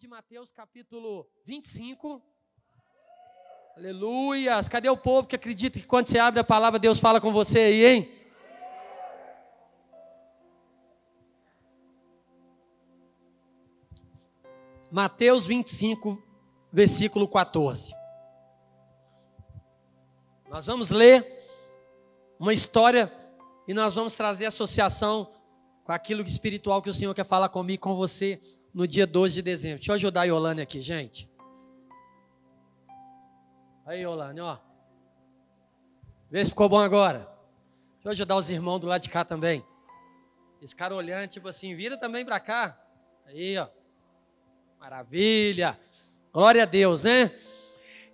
de Mateus, capítulo 25. Aleluias! Cadê o povo que acredita que quando você abre a palavra, Deus fala com você aí, hein? Mateus 25, versículo 14. Nós vamos ler uma história e nós vamos trazer associação com aquilo espiritual que o Senhor quer falar comigo com você no dia 12 de dezembro. Deixa eu ajudar a Yolane aqui, gente. Aí, Yolane, ó. Vê se ficou bom agora. Deixa eu ajudar os irmãos do lado de cá também. Esse cara olhando, tipo assim, vira também para cá. Aí, ó. Maravilha. Glória a Deus, né?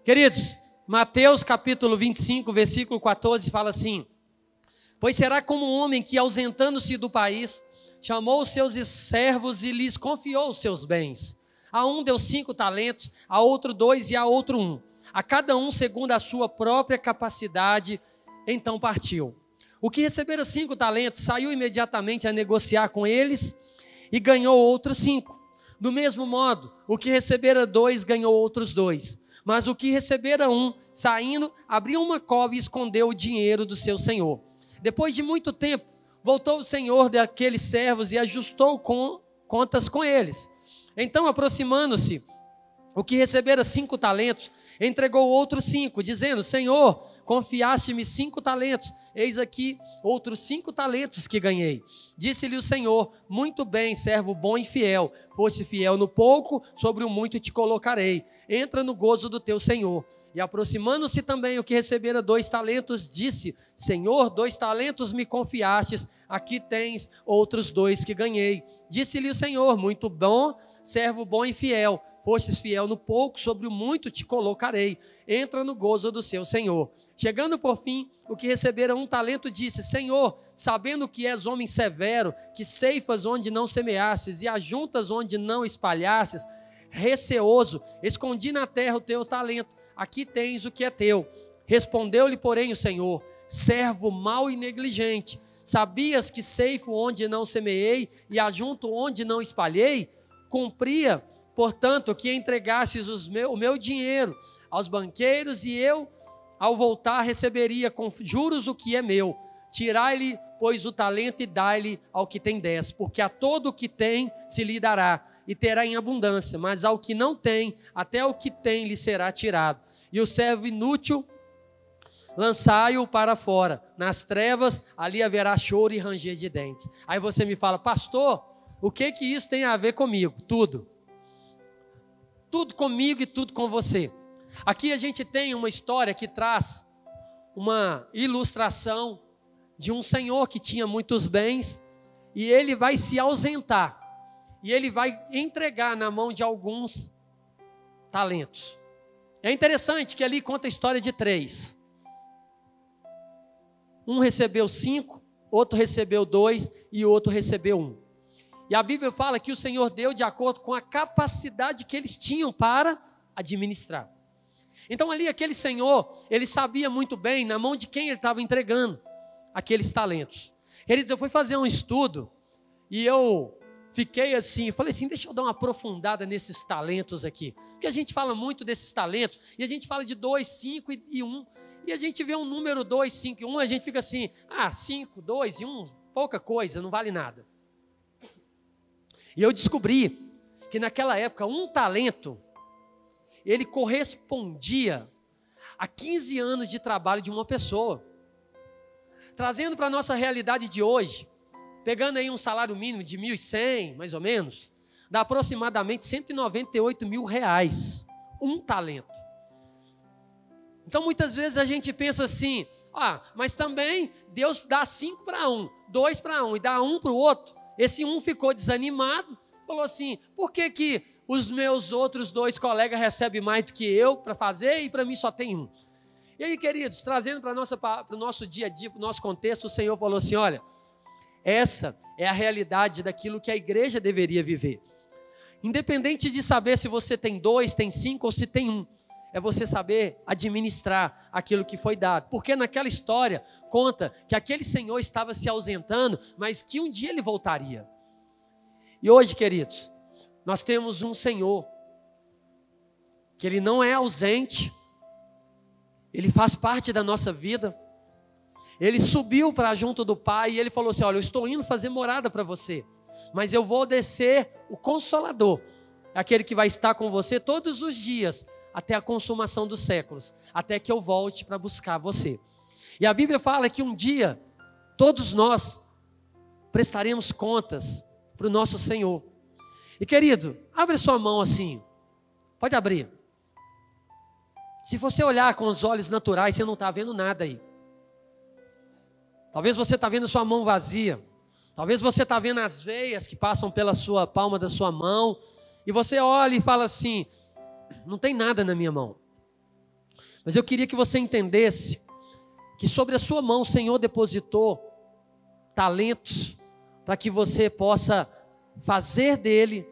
Queridos, Mateus capítulo 25, versículo 14 fala assim: Pois será como um homem que, ausentando-se do país, chamou os seus servos e lhes confiou os seus bens. A um deu cinco talentos, a outro dois e a outro um. A cada um segundo a sua própria capacidade, então partiu. O que recebera cinco talentos saiu imediatamente a negociar com eles e ganhou outros cinco. Do mesmo modo, o que recebera dois ganhou outros dois. Mas o que recebera um, saindo, abriu uma cova e escondeu o dinheiro do seu senhor. Depois de muito tempo, voltou o senhor daqueles servos e ajustou com, contas com eles. Então, aproximando-se, o que recebera cinco talentos, entregou outros cinco, dizendo: Senhor, confiaste-me cinco talentos, eis aqui outros cinco talentos que ganhei. Disse-lhe o Senhor: Muito bem, servo bom e fiel, foste fiel no pouco, sobre o muito te colocarei. Entra no gozo do teu Senhor. E aproximando-se também o que recebera dois talentos, disse: Senhor, dois talentos me confiastes, aqui tens outros dois que ganhei. Disse-lhe o Senhor: Muito bom, servo bom e fiel fostes fiel no pouco, sobre o muito te colocarei. Entra no gozo do seu Senhor. Chegando por fim, o que recebera um talento disse: Senhor, sabendo que és homem severo, que ceifas onde não semeastes e ajuntas onde não espalhastes, receoso, escondi na terra o teu talento. Aqui tens o que é teu. Respondeu-lhe, porém, o Senhor: servo mau e negligente. Sabias que ceifo onde não semeei e ajunto onde não espalhei? Cumpria portanto, que entregasses meu, o meu dinheiro aos banqueiros e eu, ao voltar, receberia com juros o que é meu. Tirai-lhe, pois, o talento e dai-lhe ao que tem dez, porque a todo o que tem se lhe dará e terá em abundância, mas ao que não tem, até o que tem lhe será tirado. E o servo inútil, lançai-o para fora, nas trevas, ali haverá choro e ranger de dentes. Aí você me fala, pastor, o que que isso tem a ver comigo? Tudo tudo comigo e tudo com você. Aqui a gente tem uma história que traz uma ilustração de um senhor que tinha muitos bens e ele vai se ausentar e ele vai entregar na mão de alguns talentos. É interessante que ali conta a história de três. Um recebeu cinco, outro recebeu dois e outro recebeu um. E a Bíblia fala que o Senhor deu de acordo com a capacidade que eles tinham para administrar. Então ali aquele Senhor, ele sabia muito bem na mão de quem ele estava entregando aqueles talentos. Queridos, eu fui fazer um estudo e eu fiquei assim, falei assim, deixa eu dar uma aprofundada nesses talentos aqui. Porque a gente fala muito desses talentos, e a gente fala de dois, cinco e, um. E a gente vê um número dois, cinco e um, a gente fica assim, ah, cinco, dois e um, pouca coisa, não vale nada. E eu descobri que naquela época um talento ele correspondia a 15 anos de trabalho de uma pessoa. Trazendo para a nossa realidade de hoje, pegando aí um salário mínimo de 1.100, mais ou menos, dá aproximadamente 198 mil reais. Um talento. Então muitas vezes a gente pensa assim, ah, mas também Deus dá cinco para um, dois para um e dá um para o outro. Esse um ficou desanimado, falou assim: por que, que os meus outros dois colegas recebem mais do que eu para fazer e para mim só tem um? E aí, queridos, trazendo para o nosso dia a dia, para o nosso contexto, o Senhor falou assim: olha, essa é a realidade daquilo que a igreja deveria viver. Independente de saber se você tem dois, tem cinco ou se tem um, é você saber administrar aquilo que foi dado. Porque naquela história conta que aquele senhor estava se ausentando, mas que um dia ele voltaria. E hoje, queridos, nós temos um senhor que Ele não é ausente, Ele faz parte da nossa vida. Ele subiu para junto do Pai e ele falou assim: Olha, eu estou indo fazer morada para você, mas eu vou descer o Consolador, aquele que vai estar com você todos os dias, até a consumação dos séculos, até que eu volte para buscar você. E a Bíblia fala que um dia todos nós prestaremos contas para o nosso Senhor. E querido, abre sua mão assim, pode abrir. Se você olhar com os olhos naturais, você não está vendo nada aí. Talvez você está vendo sua mão vazia. Talvez você está vendo as veias que passam pela sua palma da sua mão. E você olha e fala assim: não tem nada na minha mão. Mas eu queria que você entendesse que sobre a sua mão o Senhor depositou talentos para que você possa fazer dele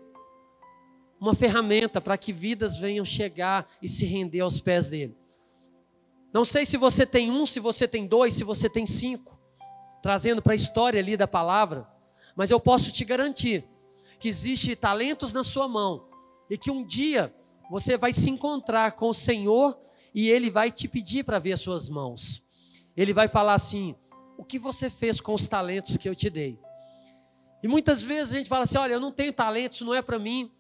uma ferramenta para que vidas venham chegar e se render aos pés dele. Não sei se você tem um, se você tem dois, se você tem cinco, trazendo para a história ali da palavra, mas eu posso te garantir que existe talentos na sua mão e que um dia você vai se encontrar com o Senhor e ele vai te pedir para ver as suas mãos. Ele vai falar assim: "O que você fez com os talentos que eu te dei?" E muitas vezes a gente fala assim: "Olha, eu não tenho talentos, não é para mim".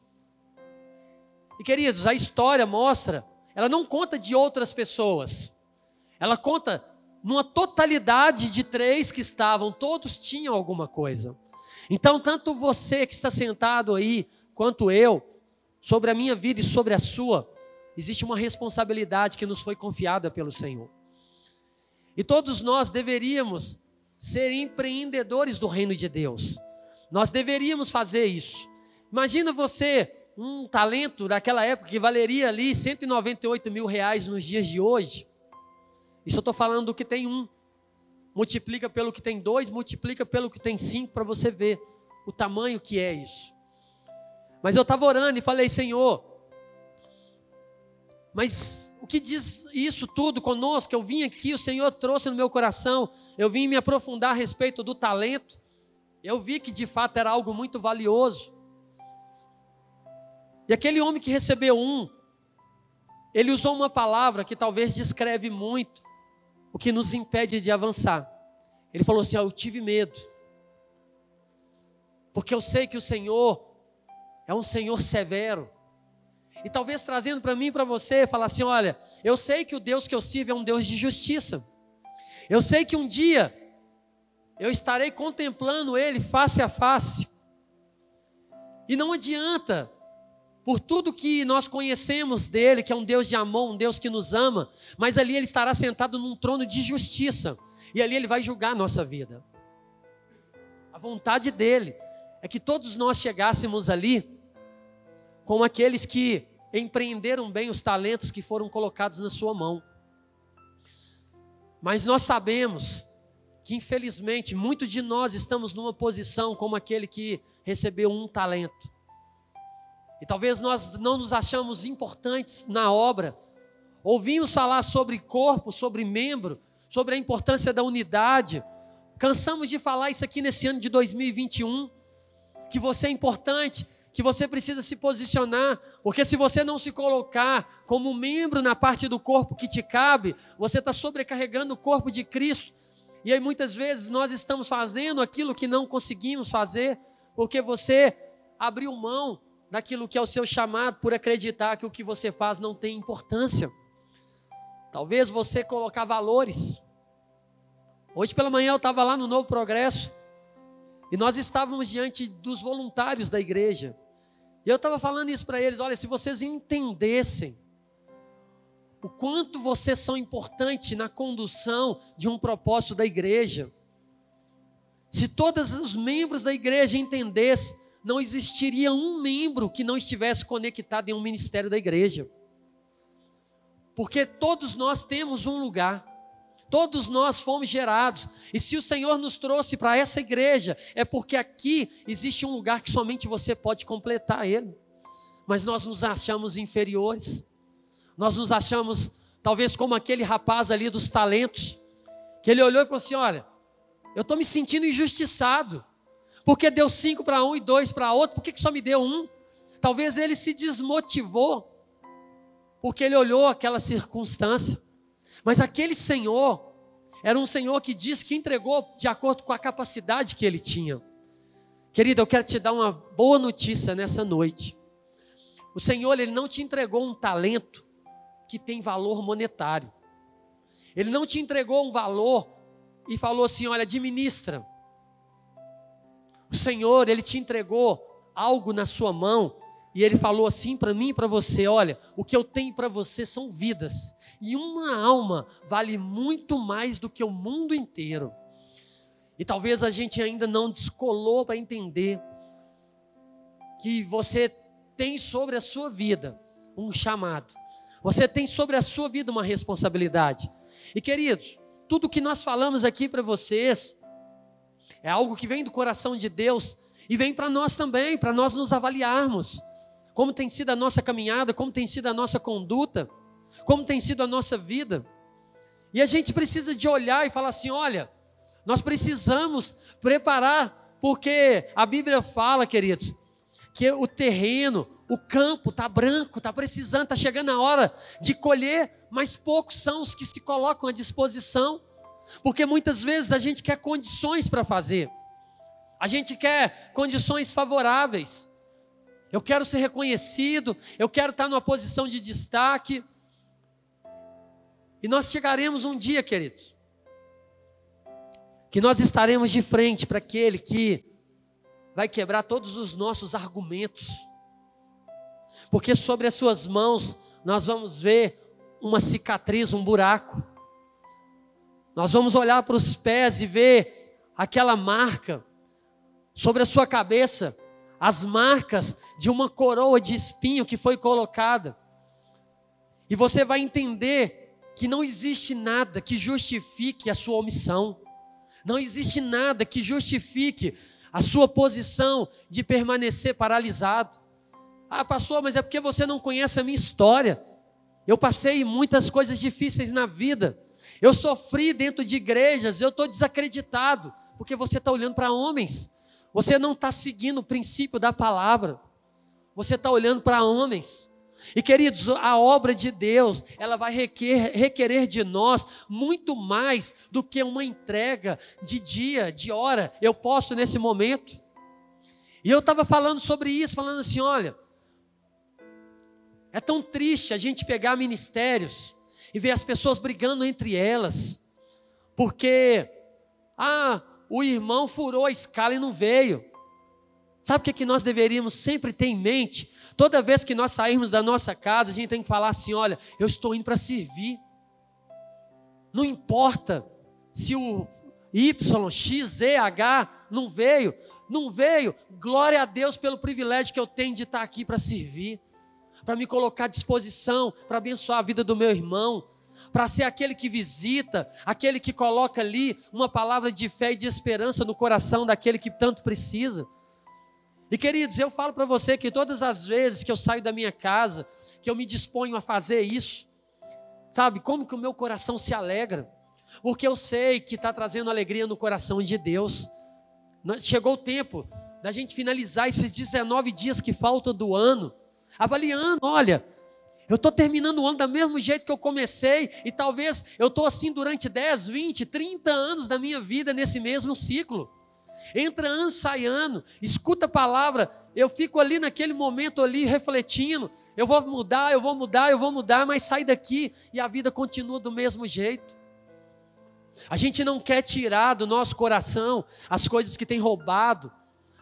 E queridos, a história mostra, ela não conta de outras pessoas. Ela conta numa totalidade de três que estavam, todos tinham alguma coisa. Então, tanto você que está sentado aí, quanto eu, sobre a minha vida e sobre a sua, existe uma responsabilidade que nos foi confiada pelo Senhor. E todos nós deveríamos ser empreendedores do reino de Deus. Nós deveríamos fazer isso. Imagina você um talento daquela época que valeria ali 198 mil reais nos dias de hoje. Isso eu estou falando do que tem um. Multiplica pelo que tem dois, multiplica pelo que tem cinco, para você ver o tamanho que é isso. Mas eu estava orando e falei, Senhor, mas o que diz isso tudo conosco? Eu vim aqui, o Senhor trouxe no meu coração, eu vim me aprofundar a respeito do talento. Eu vi que de fato era algo muito valioso. E aquele homem que recebeu um, ele usou uma palavra que talvez descreve muito o que nos impede de avançar. Ele falou assim: ah, Eu tive medo, porque eu sei que o Senhor é um Senhor severo. E talvez trazendo para mim e para você, falar assim: olha, eu sei que o Deus que eu sirvo é um Deus de justiça. Eu sei que um dia eu estarei contemplando Ele face a face. E não adianta por tudo que nós conhecemos dele, que é um Deus de amor, um Deus que nos ama, mas ali ele estará sentado num trono de justiça, e ali ele vai julgar a nossa vida. A vontade dele é que todos nós chegássemos ali como aqueles que empreenderam bem os talentos que foram colocados na sua mão. Mas nós sabemos que, infelizmente, muitos de nós estamos numa posição como aquele que recebeu um talento. E talvez nós não nos achamos importantes na obra. Ouvimos falar sobre corpo, sobre membro, sobre a importância da unidade. Cansamos de falar isso aqui nesse ano de 2021, que você é importante, que você precisa se posicionar, porque se você não se colocar como membro na parte do corpo que te cabe, você está sobrecarregando o corpo de Cristo. E aí muitas vezes nós estamos fazendo aquilo que não conseguimos fazer, porque você abriu mão daquilo que é o seu chamado por acreditar que o que você faz não tem importância. Talvez você colocar valores. Hoje pela manhã eu estava lá no Novo Progresso e nós estávamos diante dos voluntários da igreja. E eu estava falando isso para eles: olha, se vocês entendessem o quanto vocês são importantes na condução de um propósito da igreja, se todos os membros da igreja entendessem não existiria um membro que não estivesse conectado em um ministério da igreja. Porque todos nós temos um lugar, todos nós fomos gerados, e se o Senhor nos trouxe para essa igreja, é porque aqui existe um lugar que somente você pode completar ele. Mas nós nos achamos inferiores, nós nos achamos, talvez, como aquele rapaz ali dos talentos, que ele olhou e falou assim: Olha, eu estou me sentindo injustiçado. Porque deu cinco para um e dois para outro, por que, que só me deu um? Talvez ele se desmotivou porque ele olhou aquela circunstância. Mas aquele Senhor era um Senhor que disse que entregou de acordo com a capacidade que ele tinha. Querido, eu quero te dar uma boa notícia nessa noite. O Senhor, ele não te entregou um talento que tem valor monetário. Ele não te entregou um valor e falou assim: olha, administra. O Senhor, Ele te entregou algo na sua mão e Ele falou assim para mim e para você: olha, o que eu tenho para você são vidas, e uma alma vale muito mais do que o mundo inteiro. E talvez a gente ainda não descolou para entender que você tem sobre a sua vida um chamado, você tem sobre a sua vida uma responsabilidade. E queridos, tudo que nós falamos aqui para vocês é algo que vem do coração de Deus e vem para nós também, para nós nos avaliarmos. Como tem sido a nossa caminhada, como tem sido a nossa conduta, como tem sido a nossa vida. E a gente precisa de olhar e falar assim: olha, nós precisamos preparar, porque a Bíblia fala, queridos, que o terreno, o campo está branco, está precisando, está chegando a hora de colher, mas poucos são os que se colocam à disposição. Porque muitas vezes a gente quer condições para fazer, a gente quer condições favoráveis. Eu quero ser reconhecido, eu quero estar numa posição de destaque. E nós chegaremos um dia, queridos, que nós estaremos de frente para aquele que vai quebrar todos os nossos argumentos, porque sobre as suas mãos nós vamos ver uma cicatriz, um buraco. Nós vamos olhar para os pés e ver aquela marca sobre a sua cabeça, as marcas de uma coroa de espinho que foi colocada. E você vai entender que não existe nada que justifique a sua omissão. Não existe nada que justifique a sua posição de permanecer paralisado. Ah, pastor, mas é porque você não conhece a minha história. Eu passei muitas coisas difíceis na vida. Eu sofri dentro de igrejas, eu estou desacreditado, porque você está olhando para homens, você não está seguindo o princípio da palavra, você está olhando para homens. E queridos, a obra de Deus, ela vai requerer, requerer de nós muito mais do que uma entrega de dia, de hora. Eu posso nesse momento. E eu estava falando sobre isso, falando assim: olha, é tão triste a gente pegar ministérios e ver as pessoas brigando entre elas, porque, ah, o irmão furou a escala e não veio. Sabe o que, é que nós deveríamos sempre ter em mente? Toda vez que nós sairmos da nossa casa, a gente tem que falar assim: olha, eu estou indo para servir. Não importa se o Y, X, Z, H não veio, não veio. Glória a Deus pelo privilégio que eu tenho de estar aqui para servir para me colocar à disposição, para abençoar a vida do meu irmão, para ser aquele que visita, aquele que coloca ali uma palavra de fé e de esperança no coração daquele que tanto precisa. E queridos, eu falo para você que todas as vezes que eu saio da minha casa, que eu me disponho a fazer isso, sabe, como que o meu coração se alegra, porque eu sei que está trazendo alegria no coração de Deus. Chegou o tempo da gente finalizar esses 19 dias que faltam do ano avaliando, olha, eu estou terminando o ano do mesmo jeito que eu comecei, e talvez eu estou assim durante 10, 20, 30 anos da minha vida nesse mesmo ciclo. Entra ano, sai ano, escuta a palavra, eu fico ali naquele momento ali refletindo, eu vou mudar, eu vou mudar, eu vou mudar, mas sai daqui e a vida continua do mesmo jeito. A gente não quer tirar do nosso coração as coisas que tem roubado,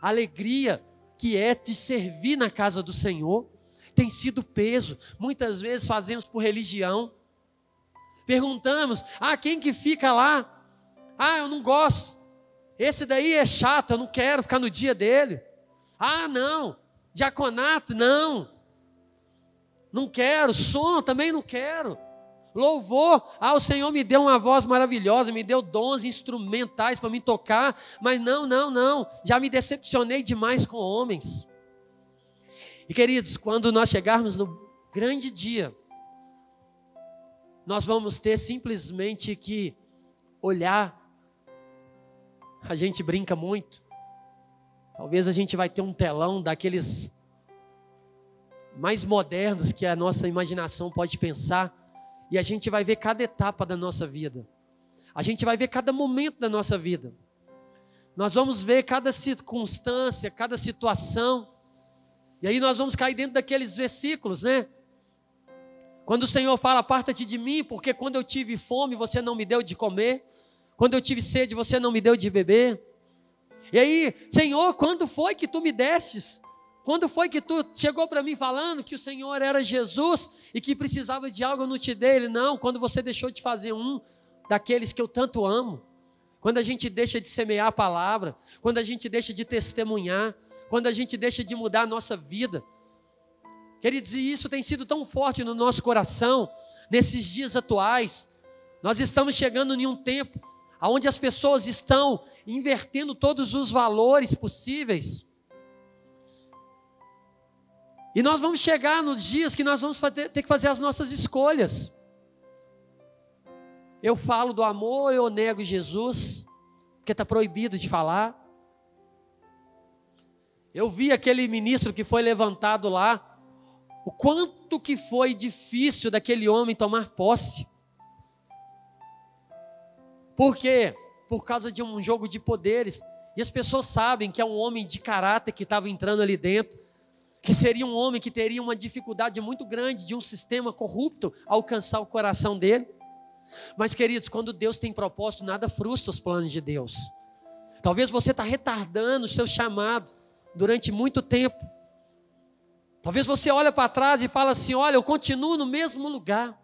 a alegria que é de servir na casa do Senhor tem sido peso. Muitas vezes fazemos por religião. Perguntamos: ah, quem que fica lá? Ah, eu não gosto. Esse daí é chato, eu não quero ficar no dia dele. Ah, não. Diaconato, não. Não quero. Som, também não quero. Louvor, ah, o Senhor me deu uma voz maravilhosa, me deu dons instrumentais para me tocar, mas não, não, não, já me decepcionei demais com homens. E queridos, quando nós chegarmos no grande dia, nós vamos ter simplesmente que olhar. A gente brinca muito. Talvez a gente vai ter um telão daqueles mais modernos que a nossa imaginação pode pensar, e a gente vai ver cada etapa da nossa vida. A gente vai ver cada momento da nossa vida. Nós vamos ver cada circunstância, cada situação. E aí nós vamos cair dentro daqueles versículos, né? Quando o Senhor fala, aparta-te de mim, porque quando eu tive fome, você não me deu de comer. Quando eu tive sede, você não me deu de beber. E aí, Senhor, quando foi que tu me destes? Quando foi que tu chegou para mim falando que o Senhor era Jesus e que precisava de algo, eu não te dei? Ele, não, quando você deixou de fazer um daqueles que eu tanto amo. Quando a gente deixa de semear a palavra, quando a gente deixa de testemunhar, quando a gente deixa de mudar a nossa vida. Queridos, e isso tem sido tão forte no nosso coração, nesses dias atuais. Nós estamos chegando em um tempo onde as pessoas estão invertendo todos os valores possíveis e nós vamos chegar nos dias que nós vamos ter que fazer as nossas escolhas. Eu falo do amor, eu nego Jesus, porque está proibido de falar. Eu vi aquele ministro que foi levantado lá, o quanto que foi difícil daquele homem tomar posse. Por quê? Por causa de um jogo de poderes. E as pessoas sabem que é um homem de caráter que estava entrando ali dentro que seria um homem que teria uma dificuldade muito grande de um sistema corrupto alcançar o coração dele. Mas, queridos, quando Deus tem propósito, nada frustra os planos de Deus. Talvez você está retardando o seu chamado durante muito tempo. Talvez você olhe para trás e fala assim: olha, eu continuo no mesmo lugar.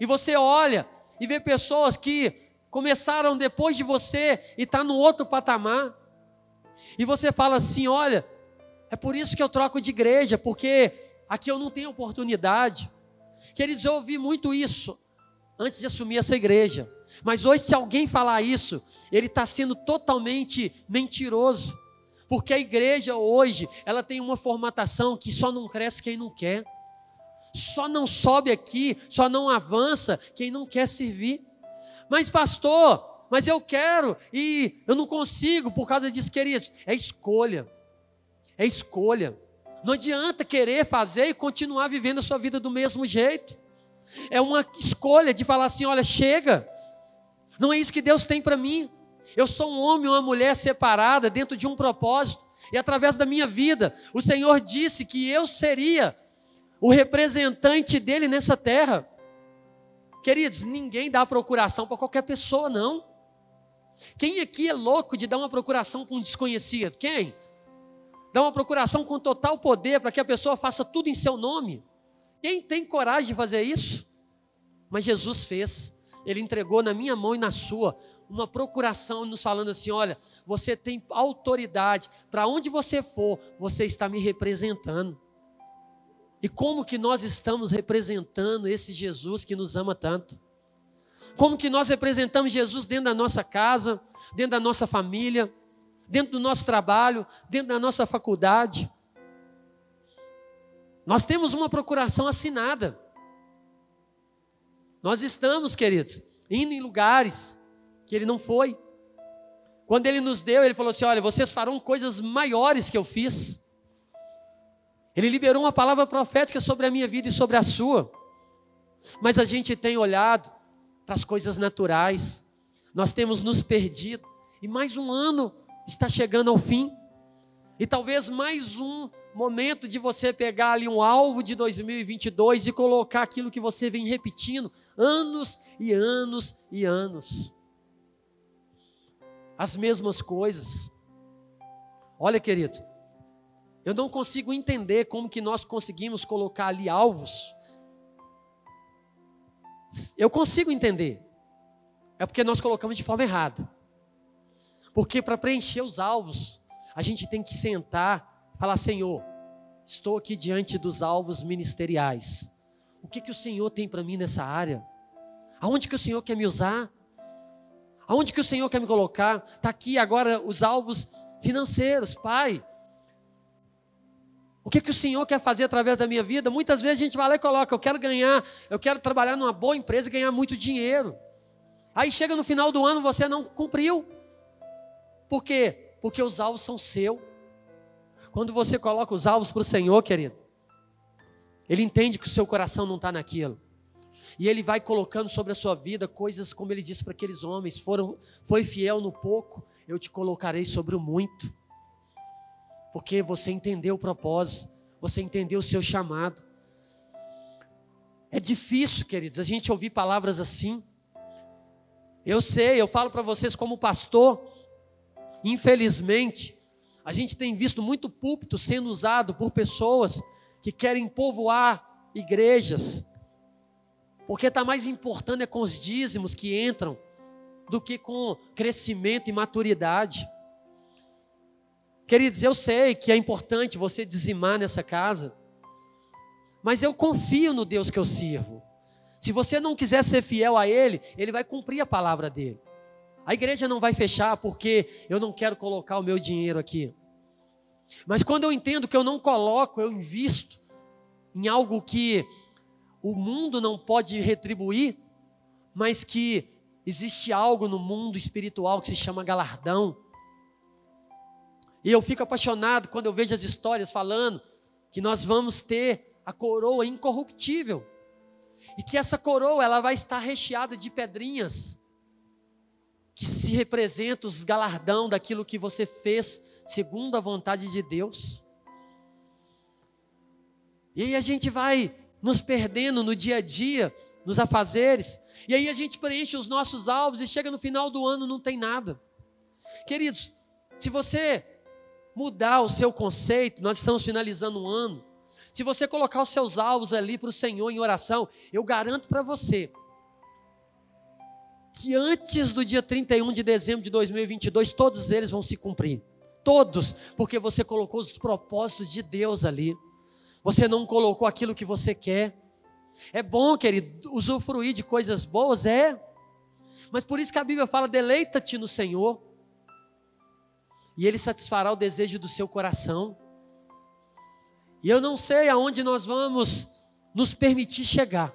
E você olha e vê pessoas que começaram depois de você e está no outro patamar. E você fala assim: olha, é por isso que eu troco de igreja, porque aqui eu não tenho oportunidade. Queridos, eu ouvi muito isso antes de assumir essa igreja. Mas hoje, se alguém falar isso, ele está sendo totalmente mentiroso. Porque a igreja hoje, ela tem uma formatação que só não cresce quem não quer. Só não sobe aqui, só não avança quem não quer servir. Mas pastor, mas eu quero e eu não consigo por causa disso, queridos. É escolha é escolha. Não adianta querer fazer e continuar vivendo a sua vida do mesmo jeito. É uma escolha de falar assim: olha, chega. Não é isso que Deus tem para mim. Eu sou um homem ou uma mulher separada dentro de um propósito. E através da minha vida, o Senhor disse que eu seria o representante dele nessa terra. Queridos, ninguém dá procuração para qualquer pessoa, não. Quem aqui é louco de dar uma procuração para um desconhecido? Quem? dá uma procuração com total poder para que a pessoa faça tudo em seu nome. Quem tem coragem de fazer isso? Mas Jesus fez. Ele entregou na minha mão e na sua uma procuração nos falando assim: olha, você tem autoridade, para onde você for, você está me representando. E como que nós estamos representando esse Jesus que nos ama tanto? Como que nós representamos Jesus dentro da nossa casa, dentro da nossa família, dentro do nosso trabalho, dentro da nossa faculdade. Nós temos uma procuração assinada. Nós estamos, queridos, indo em lugares que ele não foi. Quando ele nos deu, ele falou assim: Olha, vocês farão coisas maiores que eu fiz. Ele liberou uma palavra profética sobre a minha vida e sobre a sua. Mas a gente tem olhado para as coisas naturais, nós temos nos perdido. E mais um ano está chegando ao fim. E talvez mais um momento de você pegar ali um alvo de 2022 e colocar aquilo que você vem repetindo anos e anos e anos. As mesmas coisas. Olha, querido, eu não consigo entender como que nós conseguimos colocar ali alvos. Eu consigo entender. É porque nós colocamos de forma errada. Porque para preencher os alvos, a gente tem que sentar e falar: Senhor, estou aqui diante dos alvos ministeriais. O que, que o Senhor tem para mim nessa área? Aonde que o Senhor quer me usar? Aonde que o Senhor quer me colocar? Está aqui agora os alvos financeiros, Pai. O que, que o Senhor quer fazer através da minha vida? Muitas vezes a gente vai lá e coloca, eu quero ganhar, eu quero trabalhar numa boa empresa e ganhar muito dinheiro. Aí chega no final do ano, você não cumpriu. Por quê? Porque os alvos são seus. Quando você coloca os alvos para o Senhor, querido, Ele entende que o seu coração não está naquilo. E ele vai colocando sobre a sua vida coisas como ele disse para aqueles homens: foram, foi fiel no pouco, eu te colocarei sobre o muito. Porque você entendeu o propósito, você entendeu o seu chamado. É difícil, queridos, a gente ouvir palavras assim. Eu sei, eu falo para vocês como pastor, infelizmente, a gente tem visto muito púlpito sendo usado por pessoas que querem povoar igrejas, porque está mais importando é com os dízimos que entram do que com crescimento e maturidade. Queridos, eu sei que é importante você dizimar nessa casa, mas eu confio no Deus que eu sirvo. Se você não quiser ser fiel a Ele, Ele vai cumprir a palavra dele. A igreja não vai fechar porque eu não quero colocar o meu dinheiro aqui. Mas quando eu entendo que eu não coloco, eu invisto em algo que o mundo não pode retribuir, mas que existe algo no mundo espiritual que se chama galardão. E eu fico apaixonado quando eu vejo as histórias falando que nós vamos ter a coroa incorruptível. E que essa coroa ela vai estar recheada de pedrinhas que se representam os galardão daquilo que você fez segundo a vontade de Deus. E aí a gente vai nos perdendo no dia a dia, nos afazeres, e aí a gente preenche os nossos alvos e chega no final do ano não tem nada. Queridos, se você mudar o seu conceito, nós estamos finalizando um ano. Se você colocar os seus alvos ali para o Senhor em oração, eu garanto para você que antes do dia 31 de dezembro de 2022, todos eles vão se cumprir. Todos, porque você colocou os propósitos de Deus ali. Você não colocou aquilo que você quer. É bom, querido, usufruir de coisas boas, é. Mas por isso que a Bíblia fala: deleita-te no Senhor, e Ele satisfará o desejo do seu coração. E eu não sei aonde nós vamos nos permitir chegar,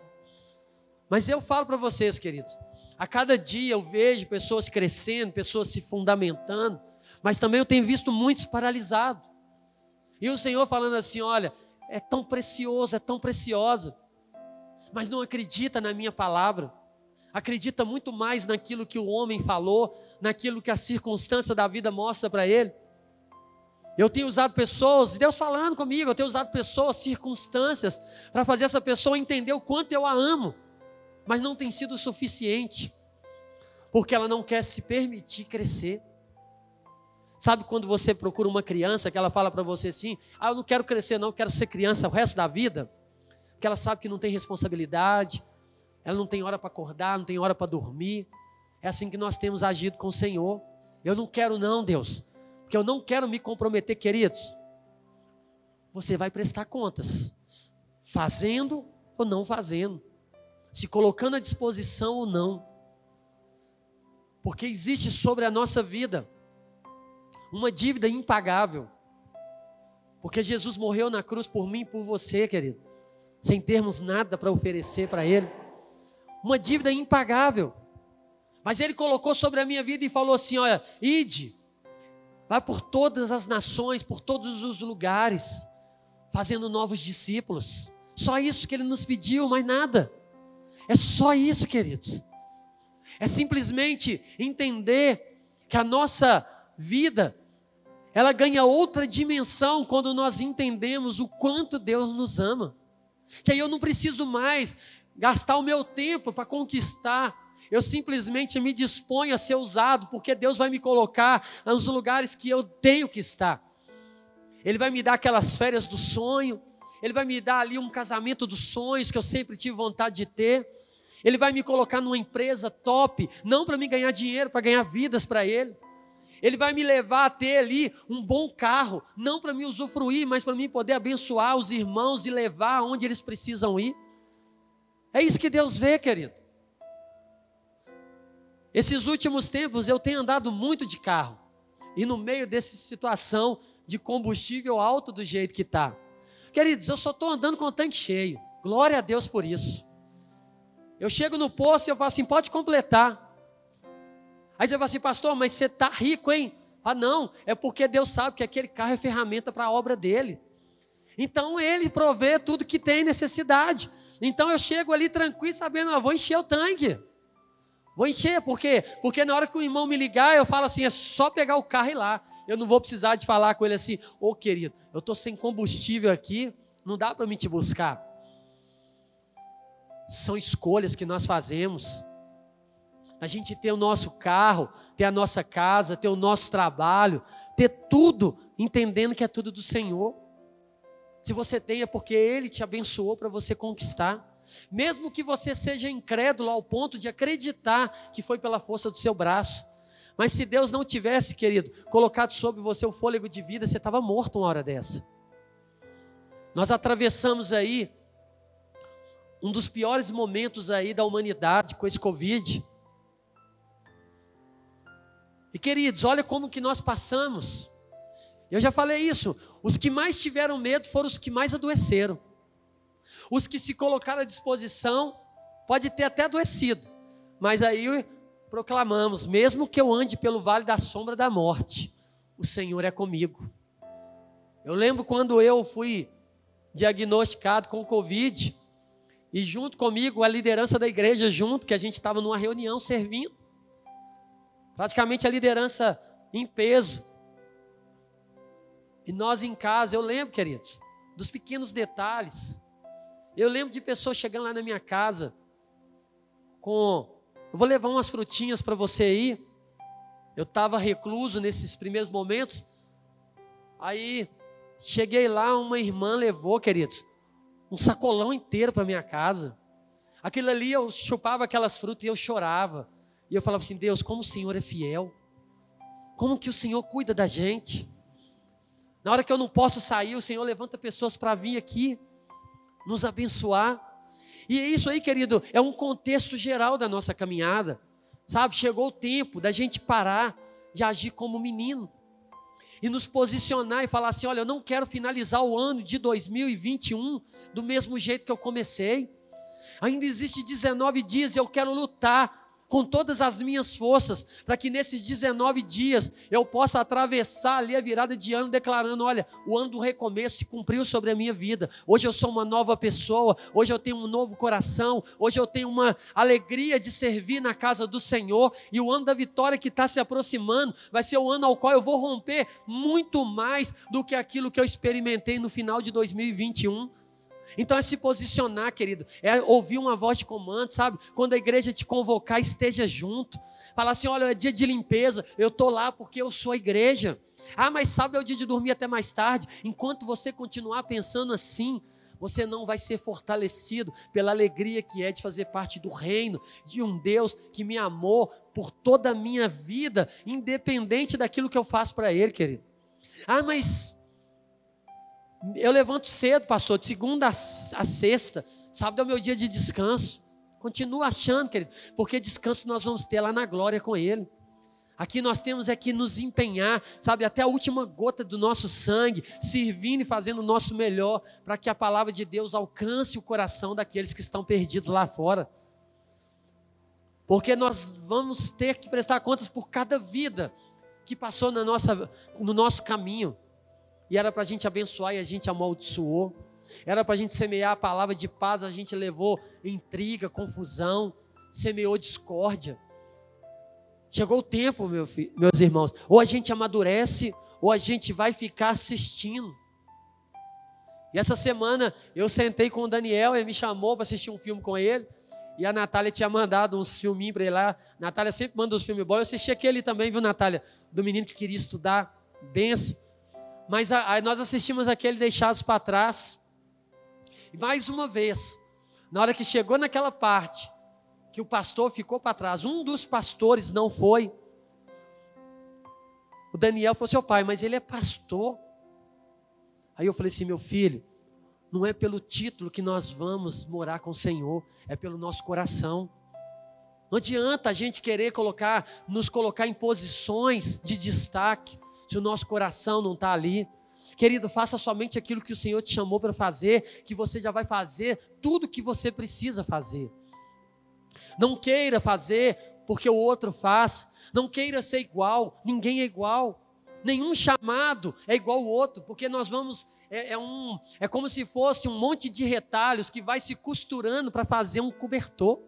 mas eu falo para vocês, queridos, a cada dia eu vejo pessoas crescendo, pessoas se fundamentando, mas também eu tenho visto muitos paralisados. E o Senhor falando assim: olha, é tão precioso, é tão preciosa, mas não acredita na minha palavra, acredita muito mais naquilo que o homem falou, naquilo que a circunstância da vida mostra para ele. Eu tenho usado pessoas, Deus falando comigo, eu tenho usado pessoas, circunstâncias, para fazer essa pessoa entender o quanto eu a amo mas não tem sido suficiente, porque ela não quer se permitir crescer. Sabe quando você procura uma criança que ela fala para você assim: Ah, eu não quero crescer, não, quero ser criança o resto da vida, porque ela sabe que não tem responsabilidade, ela não tem hora para acordar, não tem hora para dormir. É assim que nós temos agido com o Senhor. Eu não quero, não, Deus, porque eu não quero me comprometer, queridos. Você vai prestar contas, fazendo ou não fazendo se colocando à disposição ou não. Porque existe sobre a nossa vida uma dívida impagável. Porque Jesus morreu na cruz por mim e por você, querido, sem termos nada para oferecer para Ele. Uma dívida impagável. Mas Ele colocou sobre a minha vida e falou assim: olha, ide, vai por todas as nações, por todos os lugares, fazendo novos discípulos. Só isso que Ele nos pediu, mais nada. É só isso, queridos. É simplesmente entender que a nossa vida ela ganha outra dimensão quando nós entendemos o quanto Deus nos ama. Que aí eu não preciso mais gastar o meu tempo para conquistar. Eu simplesmente me disponho a ser usado, porque Deus vai me colocar nos lugares que eu tenho que estar. Ele vai me dar aquelas férias do sonho, ele vai me dar ali um casamento dos sonhos que eu sempre tive vontade de ter. Ele vai me colocar numa empresa top, não para me ganhar dinheiro, para ganhar vidas para Ele. Ele vai me levar a ter ali um bom carro, não para me usufruir, mas para mim poder abençoar os irmãos e levar aonde eles precisam ir. É isso que Deus vê, querido. Esses últimos tempos eu tenho andado muito de carro, e no meio dessa situação de combustível alto do jeito que está. Queridos, eu só estou andando com o tanque cheio. Glória a Deus por isso. Eu chego no posto e eu falo assim: pode completar. Aí você fala assim, pastor, mas você está rico, hein? Ah, não, é porque Deus sabe que aquele carro é ferramenta para a obra dele. Então ele provê tudo que tem necessidade. Então eu chego ali tranquilo, sabendo, eu vou encher o tanque. Vou encher, por quê? Porque na hora que o irmão me ligar, eu falo assim: é só pegar o carro e ir lá. Eu não vou precisar de falar com ele assim: ô oh, querido, eu estou sem combustível aqui, não dá para me te buscar. São escolhas que nós fazemos. A gente ter o nosso carro, ter a nossa casa, ter o nosso trabalho, ter tudo, entendendo que é tudo do Senhor. Se você tem, é porque Ele te abençoou para você conquistar. Mesmo que você seja incrédulo ao ponto de acreditar que foi pela força do seu braço. Mas se Deus não tivesse, querido, colocado sobre você o fôlego de vida, você estava morto uma hora dessa. Nós atravessamos aí um dos piores momentos aí da humanidade com esse Covid. E queridos, olha como que nós passamos. Eu já falei isso. Os que mais tiveram medo foram os que mais adoeceram. Os que se colocaram à disposição, pode ter até adoecido. Mas aí proclamamos: mesmo que eu ande pelo vale da sombra da morte, o Senhor é comigo. Eu lembro quando eu fui diagnosticado com Covid, e junto comigo a liderança da igreja, junto, que a gente estava numa reunião servindo. Praticamente a liderança em peso. E nós em casa, eu lembro, queridos, dos pequenos detalhes. Eu lembro de pessoas chegando lá na minha casa com. Eu vou levar umas frutinhas para você aí. Eu estava recluso nesses primeiros momentos. Aí cheguei lá, uma irmã levou, queridos, um sacolão inteiro para minha casa. Aquilo ali eu chupava aquelas frutas e eu chorava. E eu falava assim: Deus, como o Senhor é fiel. Como que o Senhor cuida da gente. Na hora que eu não posso sair, o Senhor levanta pessoas para vir aqui, nos abençoar. E é isso aí, querido, é um contexto geral da nossa caminhada. Sabe, chegou o tempo da gente parar de agir como menino e nos posicionar e falar assim: olha, eu não quero finalizar o ano de 2021 do mesmo jeito que eu comecei. Ainda existe 19 dias e eu quero lutar com todas as minhas forças, para que nesses 19 dias eu possa atravessar ali a virada de ano, declarando: olha, o ano do recomeço se cumpriu sobre a minha vida. Hoje eu sou uma nova pessoa, hoje eu tenho um novo coração, hoje eu tenho uma alegria de servir na casa do Senhor, e o ano da vitória que está se aproximando vai ser o ano ao qual eu vou romper muito mais do que aquilo que eu experimentei no final de 2021. Então é se posicionar, querido, é ouvir uma voz de comando, sabe? Quando a igreja te convocar, esteja junto. Falar assim: olha, é dia de limpeza, eu estou lá porque eu sou a igreja. Ah, mas sábado é o dia de dormir até mais tarde. Enquanto você continuar pensando assim, você não vai ser fortalecido pela alegria que é de fazer parte do reino, de um Deus que me amou por toda a minha vida, independente daquilo que eu faço para Ele, querido. Ah, mas eu levanto cedo, pastor, de segunda a sexta. Sábado é o meu dia de descanso. Continua achando, querido, porque descanso nós vamos ter lá na glória com Ele. Aqui nós temos é que nos empenhar, sabe, até a última gota do nosso sangue, servindo e fazendo o nosso melhor, para que a palavra de Deus alcance o coração daqueles que estão perdidos lá fora. Porque nós vamos ter que prestar contas por cada vida que passou na nossa, no nosso caminho. E era para a gente abençoar e a gente amaldiçoou. Era para a gente semear a palavra de paz, a gente levou intriga, confusão, semeou discórdia. Chegou o tempo, meu filho, meus irmãos, ou a gente amadurece, ou a gente vai ficar assistindo. E essa semana eu sentei com o Daniel, ele me chamou para assistir um filme com ele. E a Natália tinha mandado uns filminhos para ele lá. A Natália sempre manda uns filmes bons. Eu assisti aquele também, viu, Natália? Do menino que queria estudar. Benção. Mas a, a, nós assistimos aquele Deixados para Trás. E mais uma vez, na hora que chegou naquela parte, que o pastor ficou para trás, um dos pastores não foi. O Daniel falou assim: oh, pai, mas ele é pastor. Aí eu falei assim: meu filho, não é pelo título que nós vamos morar com o Senhor, é pelo nosso coração. Não adianta a gente querer colocar, nos colocar em posições de destaque se o nosso coração não está ali. Querido, faça somente aquilo que o Senhor te chamou para fazer, que você já vai fazer tudo o que você precisa fazer. Não queira fazer porque o outro faz, não queira ser igual, ninguém é igual. Nenhum chamado é igual ao outro, porque nós vamos é, é, um, é como se fosse um monte de retalhos que vai se costurando para fazer um cobertor.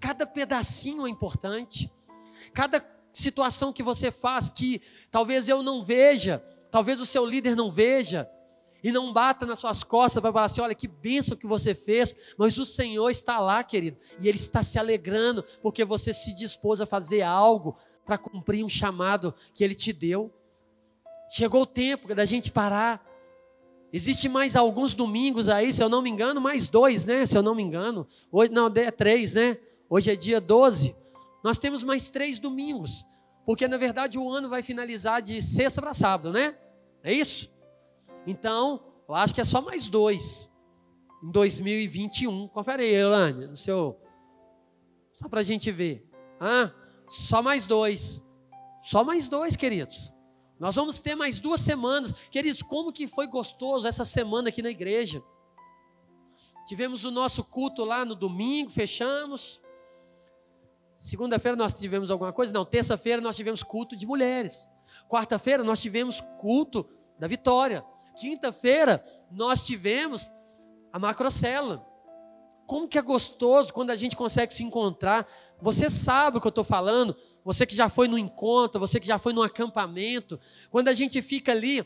Cada pedacinho é importante. Cada situação que você faz que talvez eu não veja, talvez o seu líder não veja, e não bata nas suas costas para falar assim: olha que bênção que você fez, mas o Senhor está lá, querido, e Ele está se alegrando porque você se dispôs a fazer algo para cumprir um chamado que Ele te deu. Chegou o tempo da gente parar. Existe mais alguns domingos aí, se eu não me engano, mais dois, né? Se eu não me engano. Hoje, não, é três, né? Hoje é dia 12. Nós temos mais três domingos. Porque na verdade o ano vai finalizar de sexta para sábado, né? É isso? Então, eu acho que é só mais dois. Em 2021. Confere aí, Elane, no seu. Só para a gente ver. Ah, só mais dois. Só mais dois, queridos. Nós vamos ter mais duas semanas. Queridos, como que foi gostoso essa semana aqui na igreja. Tivemos o nosso culto lá no domingo, fechamos. Segunda-feira nós tivemos alguma coisa? Não, terça-feira nós tivemos culto de mulheres. Quarta-feira nós tivemos culto da vitória. Quinta-feira nós tivemos a macrocélula. Como que é gostoso quando a gente consegue se encontrar. Você sabe o que eu estou falando, você que já foi no encontro, você que já foi no acampamento. Quando a gente fica ali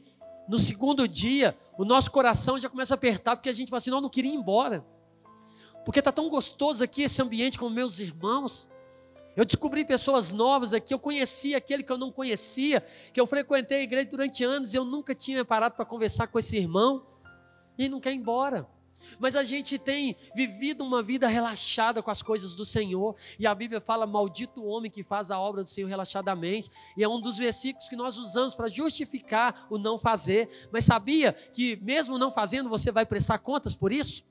no segundo dia, o nosso coração já começa a apertar, porque a gente fala assim: não, eu não queria ir embora. Porque está tão gostoso aqui esse ambiente com meus irmãos. Eu descobri pessoas novas aqui, eu conheci aquele que eu não conhecia, que eu frequentei a igreja durante anos e eu nunca tinha parado para conversar com esse irmão, e não quer ir embora. Mas a gente tem vivido uma vida relaxada com as coisas do Senhor, e a Bíblia fala: Maldito o homem que faz a obra do Senhor relaxadamente, e é um dos versículos que nós usamos para justificar o não fazer. Mas sabia que, mesmo não fazendo, você vai prestar contas por isso?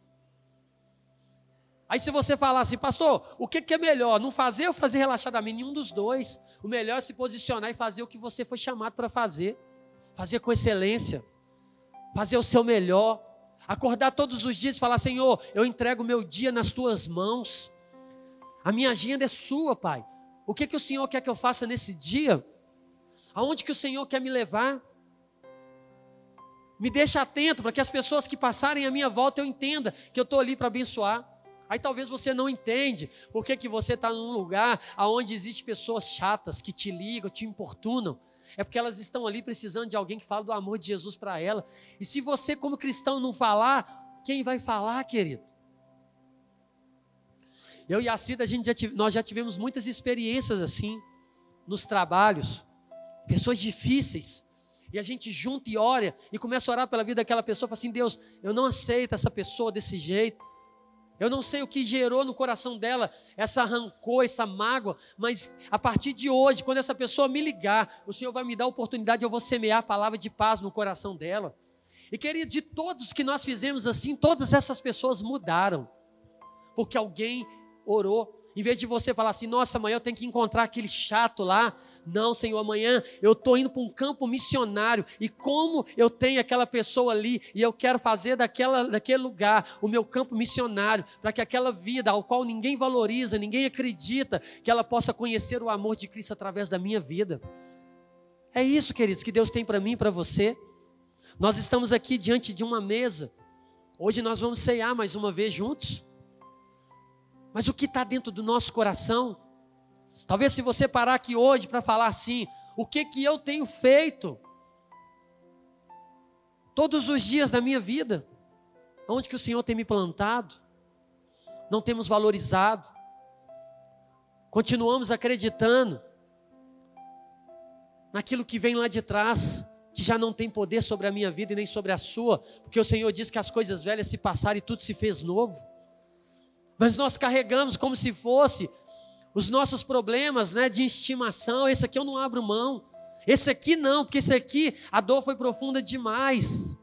Aí se você falar assim, pastor, o que, que é melhor, não fazer ou fazer relaxadamente? Nenhum dos dois. O melhor é se posicionar e fazer o que você foi chamado para fazer. Fazer com excelência. Fazer o seu melhor. Acordar todos os dias e falar, Senhor, eu entrego o meu dia nas tuas mãos. A minha agenda é sua, Pai. O que, que o Senhor quer que eu faça nesse dia? Aonde que o Senhor quer me levar? Me deixa atento para que as pessoas que passarem à minha volta eu entenda que eu estou ali para abençoar. Aí talvez você não entende por que, que você está num lugar onde existem pessoas chatas que te ligam, te importunam. É porque elas estão ali precisando de alguém que fale do amor de Jesus para ela. E se você, como cristão, não falar, quem vai falar, querido? Eu e a Cida, a gente já tive, nós já tivemos muitas experiências assim, nos trabalhos, pessoas difíceis. E a gente junta e ora e começa a orar pela vida daquela pessoa, fala assim: Deus, eu não aceito essa pessoa desse jeito. Eu não sei o que gerou no coração dela essa rancor, essa mágoa, mas a partir de hoje, quando essa pessoa me ligar, o Senhor vai me dar a oportunidade, eu vou semear a palavra de paz no coração dela. E querido, de todos que nós fizemos assim, todas essas pessoas mudaram, porque alguém orou em vez de você falar assim, nossa, amanhã eu tenho que encontrar aquele chato lá. Não, Senhor, amanhã eu estou indo para um campo missionário. E como eu tenho aquela pessoa ali e eu quero fazer daquela, daquele lugar o meu campo missionário, para que aquela vida ao qual ninguém valoriza, ninguém acredita, que ela possa conhecer o amor de Cristo através da minha vida. É isso, queridos, que Deus tem para mim e para você. Nós estamos aqui diante de uma mesa. Hoje nós vamos ceiar mais uma vez juntos. Mas o que está dentro do nosso coração? Talvez se você parar aqui hoje para falar assim, o que que eu tenho feito todos os dias da minha vida? Onde que o Senhor tem me plantado? Não temos valorizado. Continuamos acreditando naquilo que vem lá de trás, que já não tem poder sobre a minha vida e nem sobre a sua, porque o Senhor diz que as coisas velhas se passaram e tudo se fez novo mas nós carregamos como se fosse os nossos problemas né, de estimação. Esse aqui eu não abro mão. Esse aqui não, porque esse aqui a dor foi profunda demais.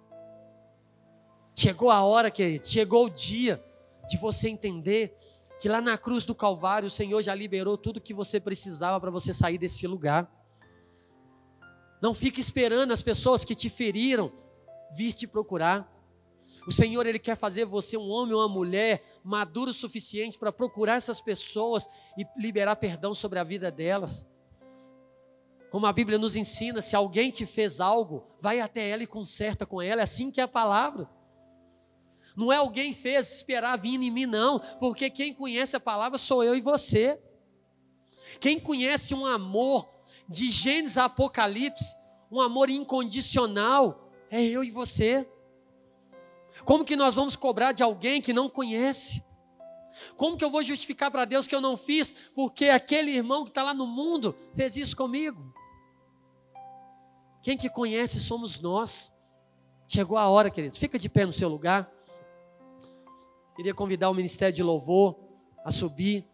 Chegou a hora, querido, chegou o dia de você entender que lá na cruz do Calvário o Senhor já liberou tudo que você precisava para você sair desse lugar. Não fique esperando as pessoas que te feriram vir te procurar. O Senhor ele quer fazer você um homem ou uma mulher maduro o suficiente para procurar essas pessoas e liberar perdão sobre a vida delas. Como a Bíblia nos ensina, se alguém te fez algo, vai até ela e conserta com ela. É assim que é a palavra. Não é alguém fez esperar vir em mim, não, porque quem conhece a palavra sou eu e você. Quem conhece um amor de Gênesis a Apocalipse, um amor incondicional, é eu e você. Como que nós vamos cobrar de alguém que não conhece? Como que eu vou justificar para Deus que eu não fiz, porque aquele irmão que está lá no mundo fez isso comigo? Quem que conhece somos nós. Chegou a hora, queridos. Fica de pé no seu lugar. Queria convidar o ministério de louvor a subir.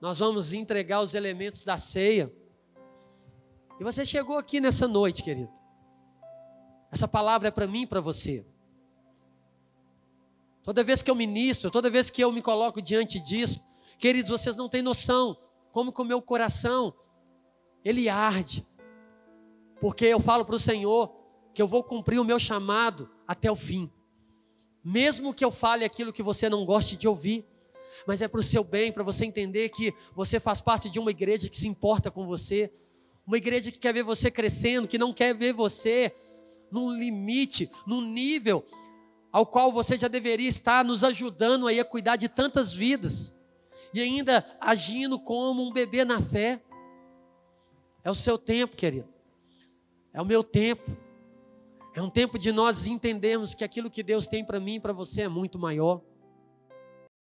Nós vamos entregar os elementos da ceia. E você chegou aqui nessa noite, querido. Essa palavra é para mim e para você. Toda vez que eu ministro, toda vez que eu me coloco diante disso, queridos, vocês não têm noção como que o meu coração ele arde. Porque eu falo para o Senhor que eu vou cumprir o meu chamado até o fim. Mesmo que eu fale aquilo que você não goste de ouvir, mas é para o seu bem, para você entender que você faz parte de uma igreja que se importa com você, uma igreja que quer ver você crescendo, que não quer ver você num limite, num nível ao qual você já deveria estar nos ajudando aí a cuidar de tantas vidas e ainda agindo como um bebê na fé. É o seu tempo, querido. É o meu tempo. É um tempo de nós entendermos que aquilo que Deus tem para mim e para você é muito maior.